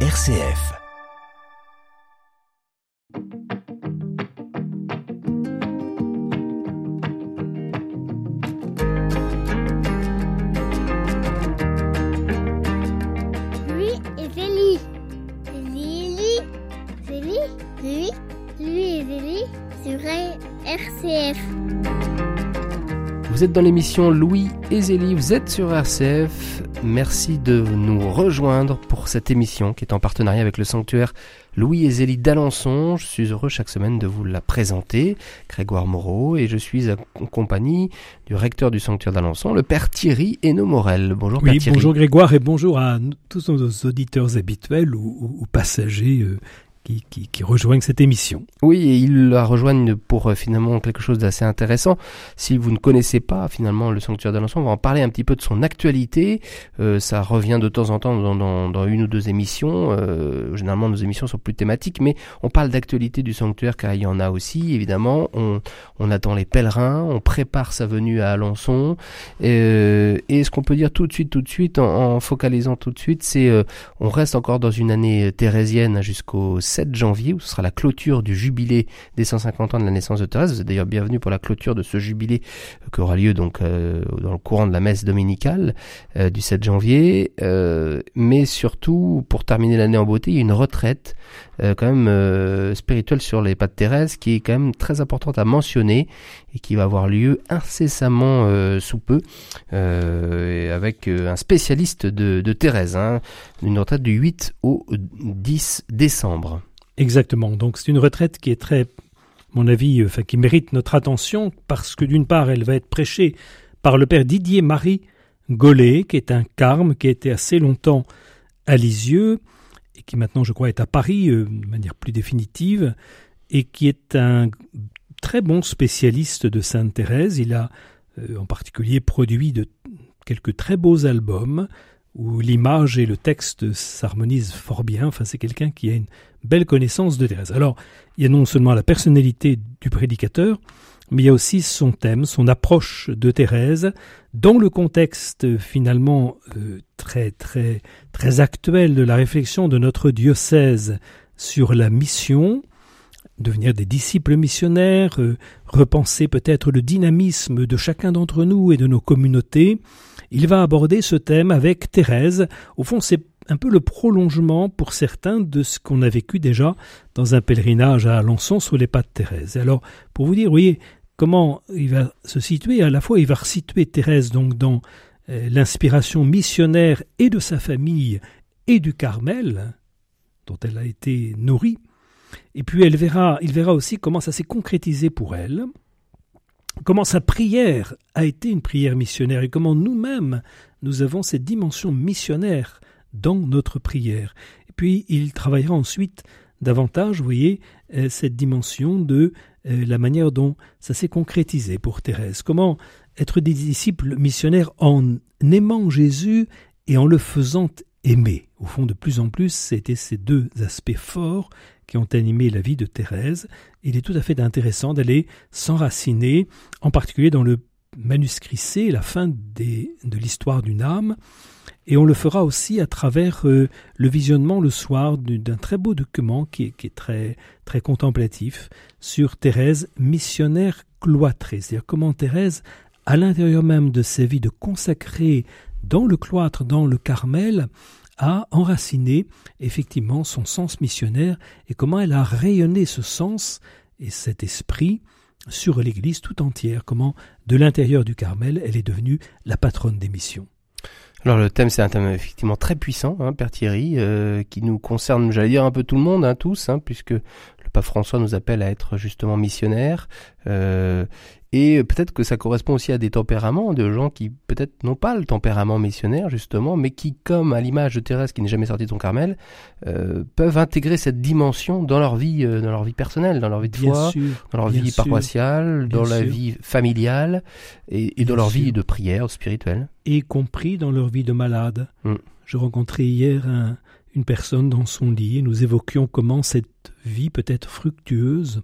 RCF. Vous êtes dans l'émission Louis et Zélie, vous êtes sur RCF. Merci de nous rejoindre pour cette émission qui est en partenariat avec le sanctuaire Louis et Zélie d'Alençon. Je suis heureux chaque semaine de vous la présenter, Grégoire Moreau, et je suis en compagnie du recteur du sanctuaire d'Alençon, le père Thierry Hainaut Morel. Bonjour Oui, père Thierry. bonjour Grégoire et bonjour à tous nos auditeurs habituels ou, ou- ou passagers euh, qui, rejoignent cette émission. Oui, et ils la rejoignent pour euh, finalement quelque chose d'assez intéressant. Si vous ne connaissez pas finalement le sanctuaire d'Alençon, on va en parler un petit peu de son actualité. Euh, ça revient de temps en temps dans, une ou deux émissions. Euh, généralement, nos émissions sont plus thématiques, mais on parle d'actualité du sanctuaire car il y en a aussi, évidemment. On, attend les pèlerins, on prépare sa venue à Alençon. Et ce qu'on peut dire tout de suite, tout de suite, en, en focalisant tout de suite, c'est on reste encore dans une année thérésienne jusqu'au 7 janvier, où ce sera la clôture du jubilé des 150 ans de la naissance de Thérèse. Vous d'ailleurs bienvenue pour la clôture de ce jubilé euh, qui aura lieu donc euh, dans le courant de la messe dominicale euh, du 7 janvier. Mais surtout, pour terminer l'année en beauté, une retraite quand même spirituelle sur les pas de Thérèse qui est quand même très importante à mentionner et qui va avoir lieu incessamment euh, sous peu euh, avec euh, un spécialiste de, de Thérèse. Hein, une retraite du 8 au 10 décembre. Exactement. Donc c'est une retraite qui est très, mon avis, qui mérite notre attention parce que d'une part, elle va être prêchée par le père Didier Marie Gollet, qui est un carme qui a été assez longtemps à Lisieux et qui maintenant, je crois, est à Paris de manière plus définitive et qui est un très bon spécialiste de Sainte Thérèse. Il a euh, en particulier produit quelques très beaux albums où l'image et le texte s'harmonisent fort bien. Enfin, c'est quelqu'un qui a une belle connaissance de Thérèse. Alors, il y a non seulement la personnalité du prédicateur, mais il y a aussi son thème, son approche de Thérèse, dans le contexte finalement euh, très actuel de la réflexion de notre diocèse sur la mission, devenir des disciples missionnaires, euh, repenser peut-être le dynamisme de chacun d'entre nous et de nos communautés. Il va aborder ce thème avec Thérèse. Au fond, c'est un peu le prolongement pour certains de ce qu'on a vécu déjà dans un pèlerinage à Alençon sous les pas de Thérèse. Alors, pour vous dire, voyez, comment il va se situer, à la fois il va resituer Thérèse donc dans euh, l'inspiration missionnaire et de sa famille et du Carmel, dont elle a été nourrie, et puis elle verra, il verra aussi comment ça s'est concrétisé pour elle, comment sa prière a été une prière missionnaire et comment nous-mêmes nous avons cette dimension missionnaire dans notre prière. Et puis il travaillera ensuite davantage, vous voyez, euh, cette dimension de euh, la manière dont ça s'est concrétisé pour Thérèse. Comment être des disciples missionnaires en aimant Jésus et en le faisant aimer. Au fond, de plus en plus, c'était ces deux aspects forts qui ont animé la vie de Thérèse. Il est tout à fait intéressant d'aller s'enraciner, en particulier dans le manuscrit C, la fin de l'histoire d'une âme, et on le fera aussi à travers euh, le visionnement le soir du- d'un très beau document qui est, très contemplatif sur Thérèse, missionnaire cloîtrée. C'est-à-dire comment Thérèse, à l'intérieur même de sa vie de consacrée dans le cloître, dans le Carmel, a enraciné effectivement son sens missionnaire et comment elle a rayonné ce sens et cet esprit sur l'Église tout entière, comment de l'intérieur du Carmel elle est devenue la patronne des missions. Alors le thème c'est un thème effectivement très puissant, hein, Père Thierry, euh, qui nous concerne, j'allais dire un peu tout le monde, hein, tous, hein, puisque pape François nous appelle à être justement missionnaires. Euh, et peut-être que ça correspond aussi à des tempéraments de gens qui peut-être n'ont pas le tempérament missionnaire justement, mais qui, comme à l'image de Thérèse qui n'est jamais sortie de son Carmel, euh, peuvent intégrer cette dimension dans leur vie, euh, dans leur vie personnelle, dans leur vie de foi, sûr, dans leur vie sûr. paroissiale, dans la sûr. vie familiale et, et dans leur vie de prière spirituelle. y compris dans leur vie de malade. Mm. Je rencontrais hier un- une personne dans son lit et nous évoquions comment cette vie peut être fructueuse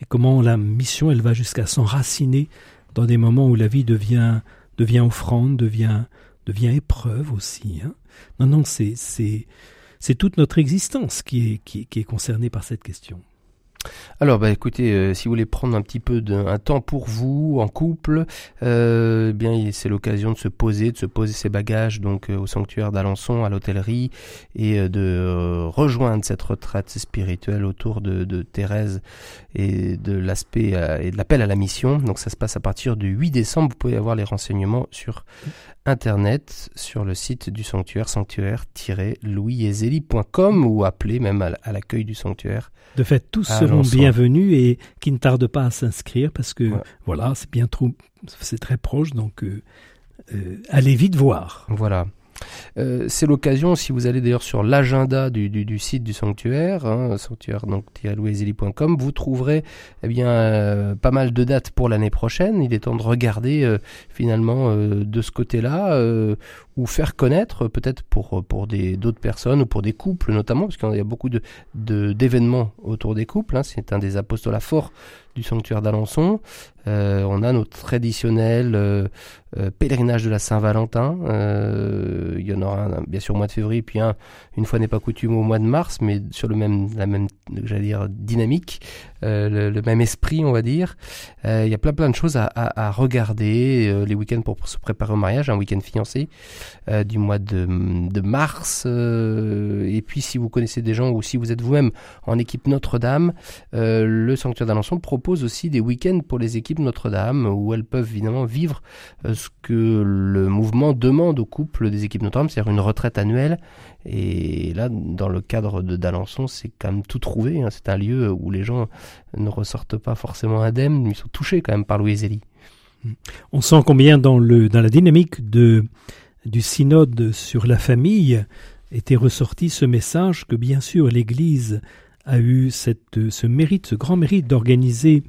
et comment la mission elle va jusqu'à s'enraciner dans des moments où la vie devient devient offrande, devient devient épreuve aussi. hein. Non non c'est c'est toute notre existence qui est, qui est concernée par cette question. Alors, bah, écoutez, euh, si vous voulez prendre un petit peu d'un temps pour vous, en couple, euh, eh bien, c'est l'occasion de se poser, de se poser ses bagages donc euh, au sanctuaire d'Alençon, à l'hôtellerie, et de rejoindre cette retraite spirituelle autour de, de Thérèse et de l'aspect et de l'appel à la mission. Donc, ça se passe à partir du 8 décembre. Vous pouvez avoir les renseignements sur internet, sur le site du sanctuaire, sanctuaire-louisezeli.com ou appeler même à l'accueil du sanctuaire. De fait, tous seront bienvenus et qui ne tardent pas à s'inscrire parce que voilà, c'est bien trop, c'est très proche, donc euh, euh, allez vite voir. Voilà. Euh, c'est l'occasion, si vous allez d'ailleurs sur l'agenda du, du, site du sanctuaire, hein, sanctuaire donc vous trouverez eh bien euh, pas mal de dates pour l'année prochaine. Il est temps de regarder euh, finalement de ce côté-là ou faire connaître peut-être pour pour des d'autres personnes ou pour des couples notamment parce qu'il y a beaucoup de d'événements autour des couples. Hein. c'est un des apostolats forts du sanctuaire d'Alençon. Euh, on a notre traditionnel euh, euh, pèlerinage de la Saint-Valentin. il y en aura un, bien sûr au mois de février, puis un, une fois n'est pas coutume, au mois de mars, mais sur le même, la même, j'allais dire, dynamique, le, même esprit, on va dire. il y a plein plein de choses à, à, regarder. les week-ends pour, se préparer au mariage, un week-end fiancé du mois de, mars. et puis si vous connaissez des gens ou si vous êtes vous-même en équipe Notre-Dame, le sanctuaire d'Alençon propose aussi des week-ends pour les équipes notre-Dame, où elles peuvent évidemment vivre euh, ce que le mouvement demande aux couples des équipes Notre-Dame, c'est-à-dire une retraite annuelle. Et là, dans le cadre de d'Alençon, c'est quand même tout trouvé. Hein. C'est un lieu où les gens ne ressortent pas forcément indemnes, mais ils sont touchés quand même par Louis Zélie. On sent combien dans, le, dans la dynamique de, du synode sur la famille était ressorti ce message que bien sûr l'Église a eu ce mérite, ce grand mérite d'organiser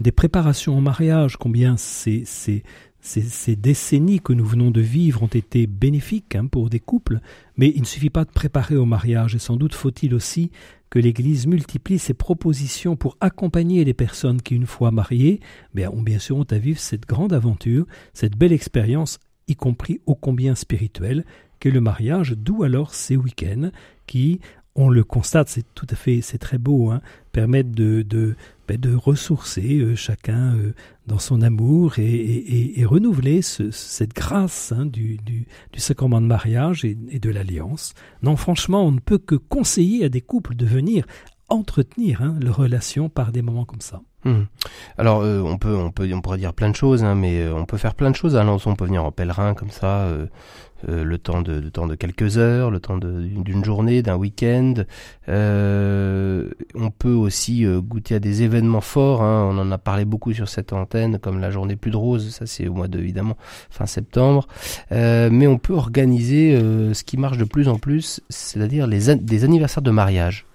des préparations au mariage, combien ces, ces, ces, décennies que nous venons de vivre ont été bénéfiques hein, pour des couples, mais il ne suffit pas de préparer au mariage, et sans doute faut-il aussi que l'Église multiplie ses propositions pour accompagner les personnes qui, une fois mariées, ben, ont bien sûr ont à vivre cette grande aventure, cette belle expérience, y compris ô combien spirituelle, qu'est le mariage, d'où alors ces week-ends qui, on le constate, c'est tout à fait, c'est très beau, hein, permettent de, de, ben, de ressourcer euh, chacun euh, dans son amour et, et, renouveler cette grâce hein, du, du, du, sacrement de mariage et, de l'alliance. Non, franchement, on ne peut que conseiller à des couples de venir entretenir hein, leur relation par des moments comme ça. Hmm. Alors euh, on peut on peut on pourrait dire plein de choses hein, mais on peut faire plein de choses à on peut venir en pèlerin comme ça euh, le temps de, temps de quelques heures, le temps d'une journée, d'un week-end. Euh, on peut aussi euh, goûter à des événements forts. Hein. On en a parlé beaucoup sur cette antenne, comme la journée plus de rose. Ça, c'est au mois de évidemment fin septembre. mais on peut organiser ce qui marche de plus en plus, c'est-à-dire les des anniversaires de mariage.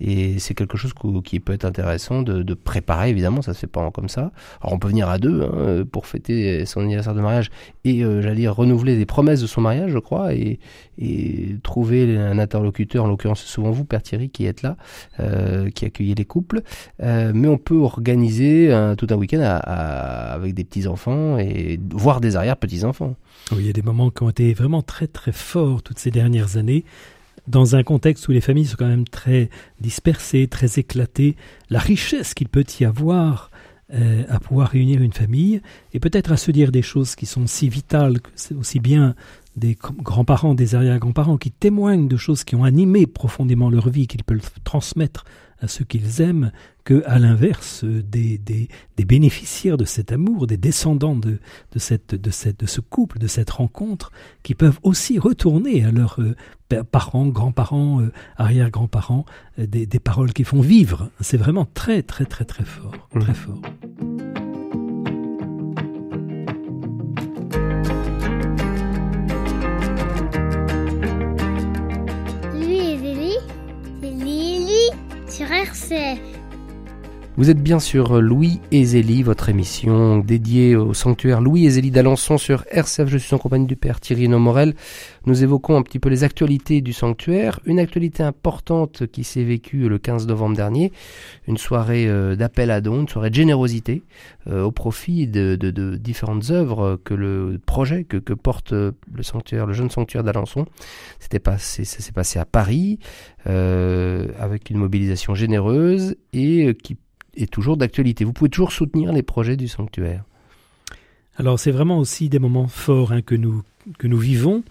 Et c'est quelque chose qui peut être intéressant de, préparer, évidemment, ça se fait pas comme ça. Alors on peut venir à deux hein, pour fêter son anniversaire de mariage et, euh, j'allais dire, renouveler les promesses de son mariage, je crois, et, trouver un interlocuteur, en l'occurrence souvent vous, Père Thierry, qui êtes là, euh, qui accueillez les couples. Euh, mais on peut organiser tout un week-end avec des petits-enfants et voir des arrière-petits-enfants. Oui, il y a des moments qui ont été vraiment très très forts toutes ces dernières années dans un contexte où les familles sont quand même très dispersées, très éclatées, la richesse qu'il peut y avoir euh, à pouvoir réunir une famille, et peut-être à se dire des choses qui sont si vitales, aussi bien des grands-parents, des arrière-grands-parents qui témoignent de choses qui ont animé profondément leur vie, qu'ils peuvent transmettre à ceux qu'ils aiment, que, à l'inverse, des, des, des, bénéficiaires de cet amour, des descendants de, de, cette, de, cette, de ce couple, de cette rencontre, qui peuvent aussi retourner à leurs euh, parents, grands-parents, euh, arrière-grands-parents, euh, des, des, paroles qui font vivre. C'est vraiment très, très, très, très fort. Très mmh. fort. Sur RCF. Vous êtes bien sur Louis et Zélie, votre émission dédiée au sanctuaire Louis et Zélie d'Alençon sur RCF. Je suis en compagnie du père Thierry Nomorel. Nous évoquons un petit peu les actualités du sanctuaire. Une actualité importante qui s'est vécue le 15 novembre dernier, une soirée euh, d'appel à dons, une soirée de générosité euh, au profit de, différentes œuvres que le projet que, porte euh, le sanctuaire, le jeune sanctuaire d'Alençon. C'était passé, ça s'est passé à Paris avec une mobilisation généreuse et qui est toujours d'actualité. Vous pouvez toujours soutenir les projets du sanctuaire. Alors c'est vraiment aussi des moments forts hein, que, nous, que nous vivons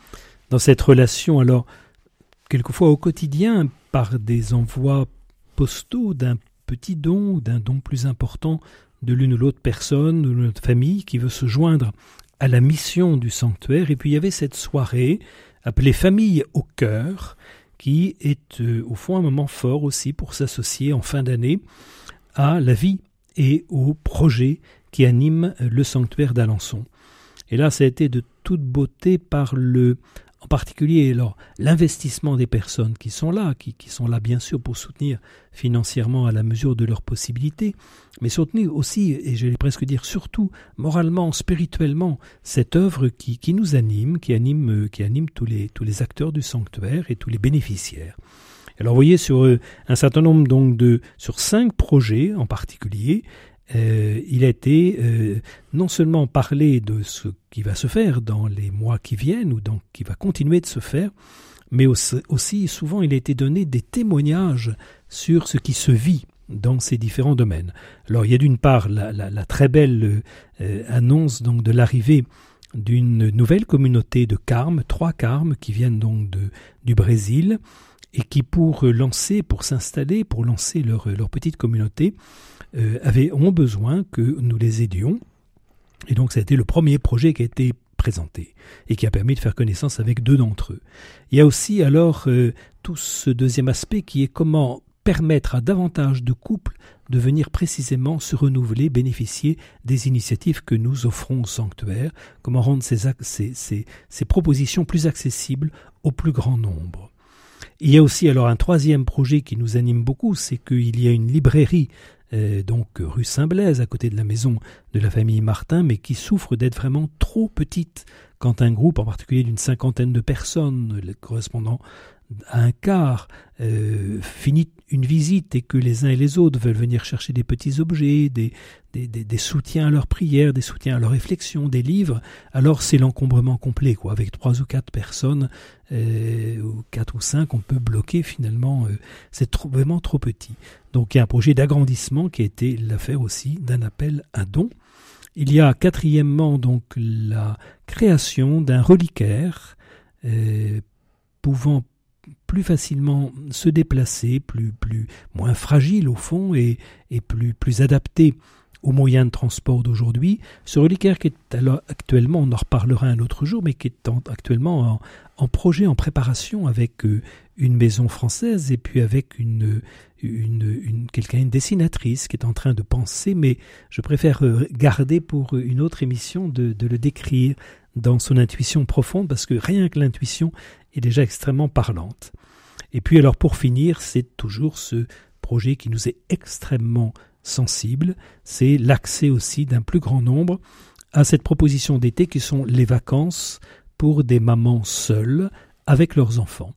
dans cette relation. Alors quelquefois au quotidien par des envois postaux d'un petit don ou d'un don plus important de l'une ou l'autre personne, de notre famille qui veut se joindre à la mission du sanctuaire. Et puis il y avait cette soirée appelée Famille au cœur qui est euh, au fond un moment fort aussi pour s'associer en fin d'année à la vie et au projet qui anime le sanctuaire d'Alençon. Et là, ça a été de toute beauté par le, en particulier l'investissement des personnes qui sont là, qui, sont là bien sûr pour soutenir financièrement à la mesure de leurs possibilités, mais soutenir aussi, et je vais presque dire surtout, moralement, spirituellement, cette œuvre qui, qui nous anime, qui anime, qui anime tous, les, tous les acteurs du sanctuaire et tous les bénéficiaires. Alors vous voyez sur euh, un certain nombre donc de sur cinq projets en particulier, euh, il a été euh, non seulement parlé de ce qui va se faire dans les mois qui viennent ou donc qui va continuer de se faire, mais aussi, souvent il a été donné des témoignages sur ce qui se vit dans ces différents domaines. Alors il y a d'une part la, très belle annonce donc de l'arrivée d'une nouvelle communauté de carmes, trois carmes qui viennent donc du Brésil, et qui pour lancer, pour s'installer, pour lancer leur, leur petite communauté, euh, avaient, ont besoin que nous les aidions. Et donc ça a été le premier projet qui a été présenté et qui a permis de faire connaissance avec deux d'entre eux. Il y a aussi alors euh, tout ce deuxième aspect qui est comment permettre à davantage de couples de venir précisément se renouveler, bénéficier des initiatives que nous offrons au sanctuaire, comment rendre ces, propositions plus accessibles au plus grand nombre. Il y a aussi alors un troisième projet qui nous anime beaucoup, c'est qu'il y a une librairie euh, donc rue Saint-Blaise à côté de la maison de la famille Martin, mais qui souffre d'être vraiment trop petite. Quand un groupe, en particulier d'une cinquantaine de personnes, correspondant un quart, euh, finit une visite et que les uns et les autres veulent venir chercher des petits objets, des, des, des, soutiens à leurs prières, des soutiens à leurs réflexions, des livres, alors c'est l'encombrement complet. Quoi. Avec trois ou quatre personnes, euh, ou quatre ou cinq, on peut bloquer finalement. Euh, c'est vraiment trop petit. Donc il y a un projet d'agrandissement qui a été l'affaire aussi d'un appel à dons. Il y a quatrièmement donc la création d'un reliquaire pouvant plus facilement se déplacer, plus, plus, moins fragile au fond et, plus, plus adapté aux moyens de transport d'aujourd'hui. Ce reliquaire qui est alors actuellement, on en reparlera un autre jour, mais qui est actuellement en, projet, en préparation avec euh, une maison française et puis avec une, quelqu'un, une dessinatrice qui est en train de penser, mais je préfère euh, garder pour une autre émission de le décrire dans son intuition profonde parce que rien que l'intuition est déjà extrêmement parlante. Et puis alors pour finir, c'est toujours ce projet qui nous est extrêmement sensible, c'est l'accès aussi d'un plus grand nombre à cette proposition d'été qui sont les vacances pour des mamans seules avec leurs enfants.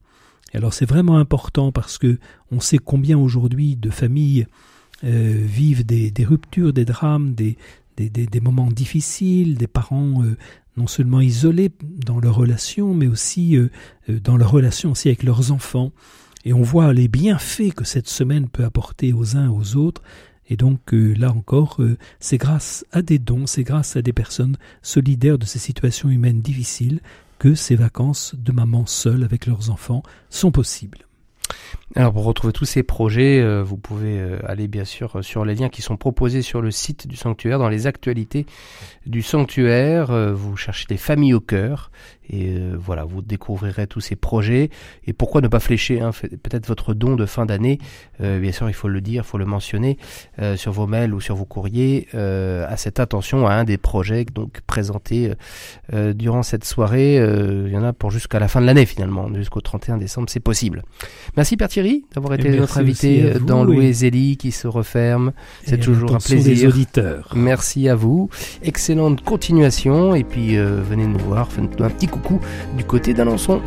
Et alors c'est vraiment important parce que on sait combien aujourd'hui de familles euh, vivent des, ruptures, des drames, des, des, moments difficiles, des parents euh, non seulement isolés dans leurs relations, mais aussi euh, euh, dans leurs relations aussi avec leurs enfants. Et on voit les bienfaits que cette semaine peut apporter aux uns aux autres. Et donc là encore, c'est grâce à des dons, c'est grâce à des personnes solidaires de ces situations humaines difficiles que ces vacances de maman seule avec leurs enfants sont possibles. Alors pour retrouver tous ces projets, euh, vous pouvez euh, aller bien sûr euh, sur les liens qui sont proposés sur le site du sanctuaire, dans les actualités du sanctuaire. vous cherchez des familles au cœur Et euh, voilà, vous découvrirez tous ces projets. Et pourquoi ne pas flécher hein, peut-être votre don de fin d'année euh, Bien sûr, il faut le dire, il faut le mentionner euh, sur vos mails ou sur vos courriers à cette attention à un des projets donc présentés durant cette soirée. il y en a pour jusqu'à la fin de l'année finalement, jusqu'au 31 décembre, c'est possible. Merci Père Thierry d'avoir été notre invité dans Louis Zélie qui se referme. C'est toujours un plaisir. Des auditeurs. Merci à vous. Excellente continuation et puis venez nous voir, faites un petit du côté d'Alençon.